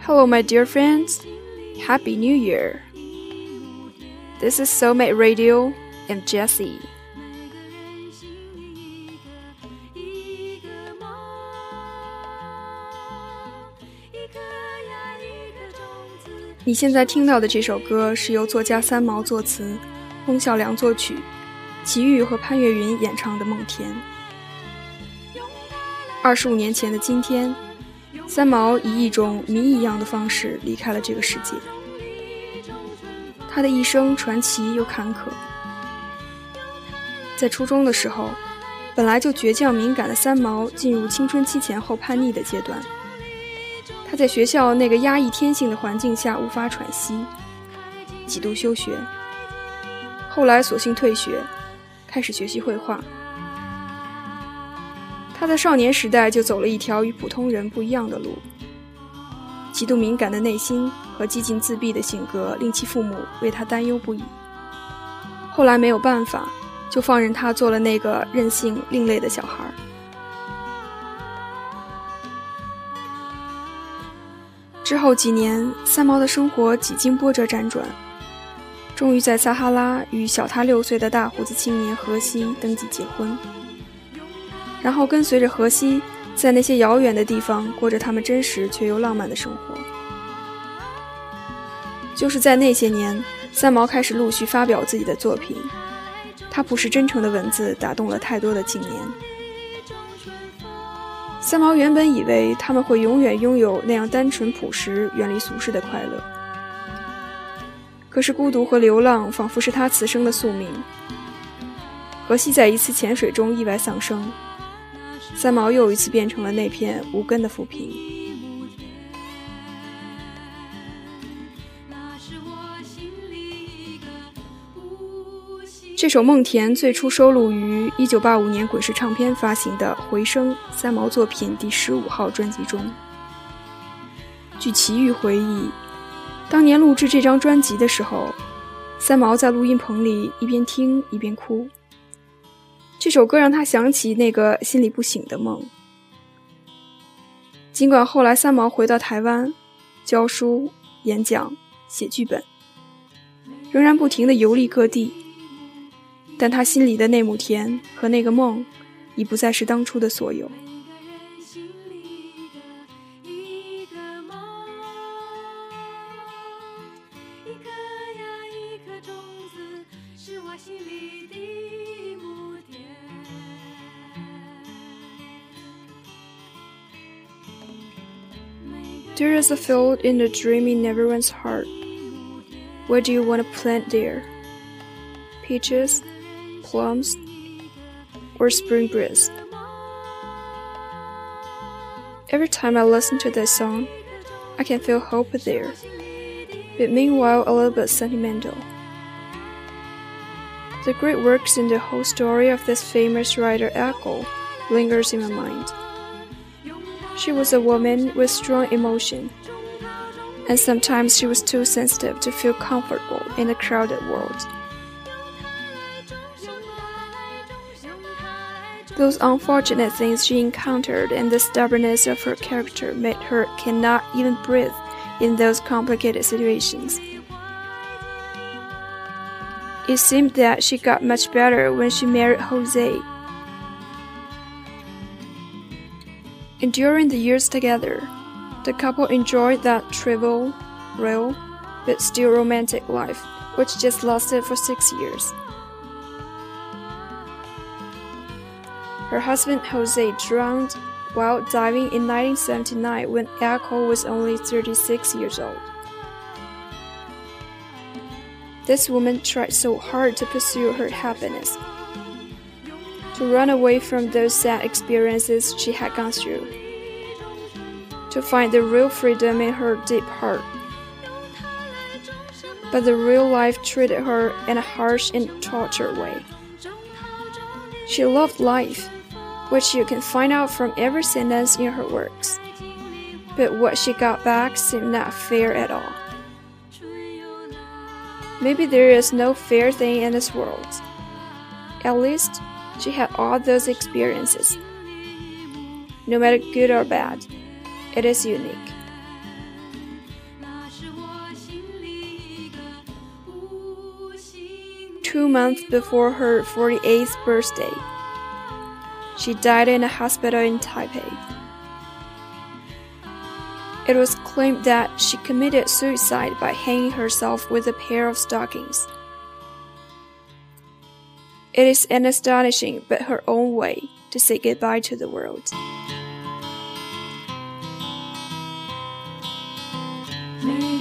Hello, my dear friends. Happy New Year. This is Soulmate Radio and Jessie. 你现在听到的这首歌是由作家三毛作词，翁孝良作曲，齐豫和潘越云演唱的《梦田》。二十五年前的今天，三毛以一种谜一样的方式离开了这个世界。他的一生传奇又坎坷。在初中的时候，本来就倔强敏感的三毛进入青春期前后叛逆的阶段。他在学校那个压抑天性的环境下无法喘息，几度休学。后来索性退学，开始学习绘画。他在少年时代就走了一条与普通人不一样的路。极度敏感的内心和激进自闭的性格令其父母为他担忧不已。后来没有办法，就放任他做了那个任性另类的小孩。之后几年，三毛的生活几经波折辗转，终于在撒哈拉与小他六岁的大胡子青年荷西登记结婚。然后跟随着荷西，在那些遥远的地方过着他们真实却又浪漫的生活。就是在那些年，三毛开始陆续发表自己的作品，他朴实真诚的文字打动了太多的青年。三毛原本以为他们会永远拥有那样单纯朴实、远离俗世的快乐，可是孤独和流浪仿佛是他此生的宿命。荷西在一次潜水中意外丧生。三毛又一次变成了那片无根的浮萍。这首《梦田》最初收录于1985年滚石唱片发行的《回声》三毛作品第十五号专辑中。据齐豫回忆，当年录制这张专辑的时候，三毛在录音棚里一边听一边哭。这首歌让他想起那个心里不醒的梦。尽管后来三毛回到台湾，教书、演讲、写剧本，仍然不停地游历各地，但他心里的那亩田和那个梦，已不再是当初的所有。There is a field in the dreamy never-one's heart. What do you want to plant there? Peaches, plums, or spring breeze? Every time I listen to this song, I can feel hope there, but meanwhile a little bit sentimental. The great works in the whole story of this famous writer Echo lingers in my mind. She was a woman with strong emotion, and sometimes she was too sensitive to feel comfortable in a crowded world. Those unfortunate things she encountered and the stubbornness of her character made her cannot even breathe in those complicated situations. It seemed that she got much better when she married Jose And during the years together, the couple enjoyed that trivial, real, but still romantic life, which just lasted for six years. Her husband Jose drowned while diving in 1979 when Echo was only 36 years old. This woman tried so hard to pursue her happiness to run away from those sad experiences she had gone through, to find the real freedom in her deep heart. But the real life treated her in a harsh and tortured way. She loved life, which you can find out from every sentence in her works. But what she got back seemed not fair at all. Maybe there is no fair thing in this world. At least she had all those experiences. No matter good or bad, it is unique. Two months before her 48th birthday, she died in a hospital in Taipei. It was claimed that she committed suicide by hanging herself with a pair of stockings. It is an astonishing but her own way to say goodbye to the world. 一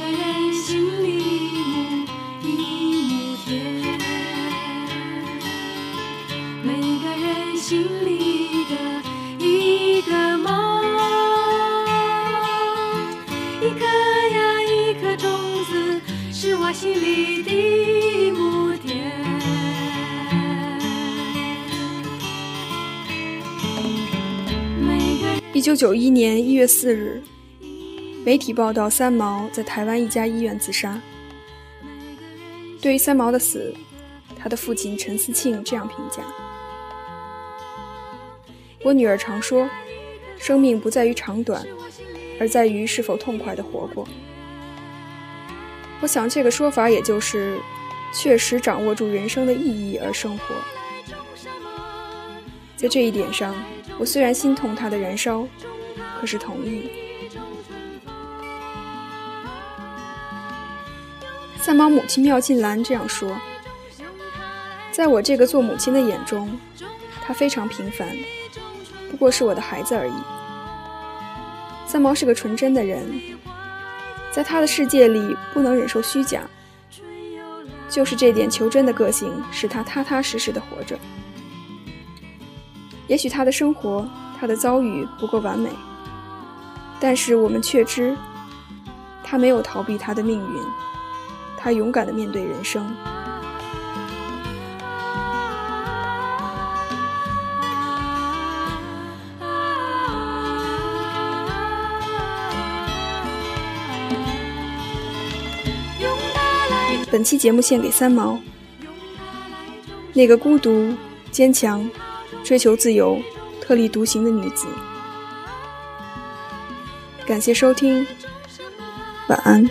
九九一年一月四日，媒体报道三毛在台湾一家医院自杀。对于三毛的死，他的父亲陈思庆这样评价：“我女儿常说，生命不在于长短，而在于是否痛快的活过。我想这个说法也就是确实掌握住人生的意义而生活。在这一点上。”我虽然心痛他的燃烧，可是同意。三毛母亲妙静兰这样说：“在我这个做母亲的眼中，他非常平凡，不过是我的孩子而已。三毛是个纯真的人，在他的世界里不能忍受虚假，就是这点求真的个性，使他踏踏实实的活着。”也许他的生活，他的遭遇不够完美，但是我们却知，他没有逃避他的命运，他勇敢的面对人生。本期节目献给三毛，那个孤独、坚强。追求自由、特立独行的女子。感谢收听，晚安。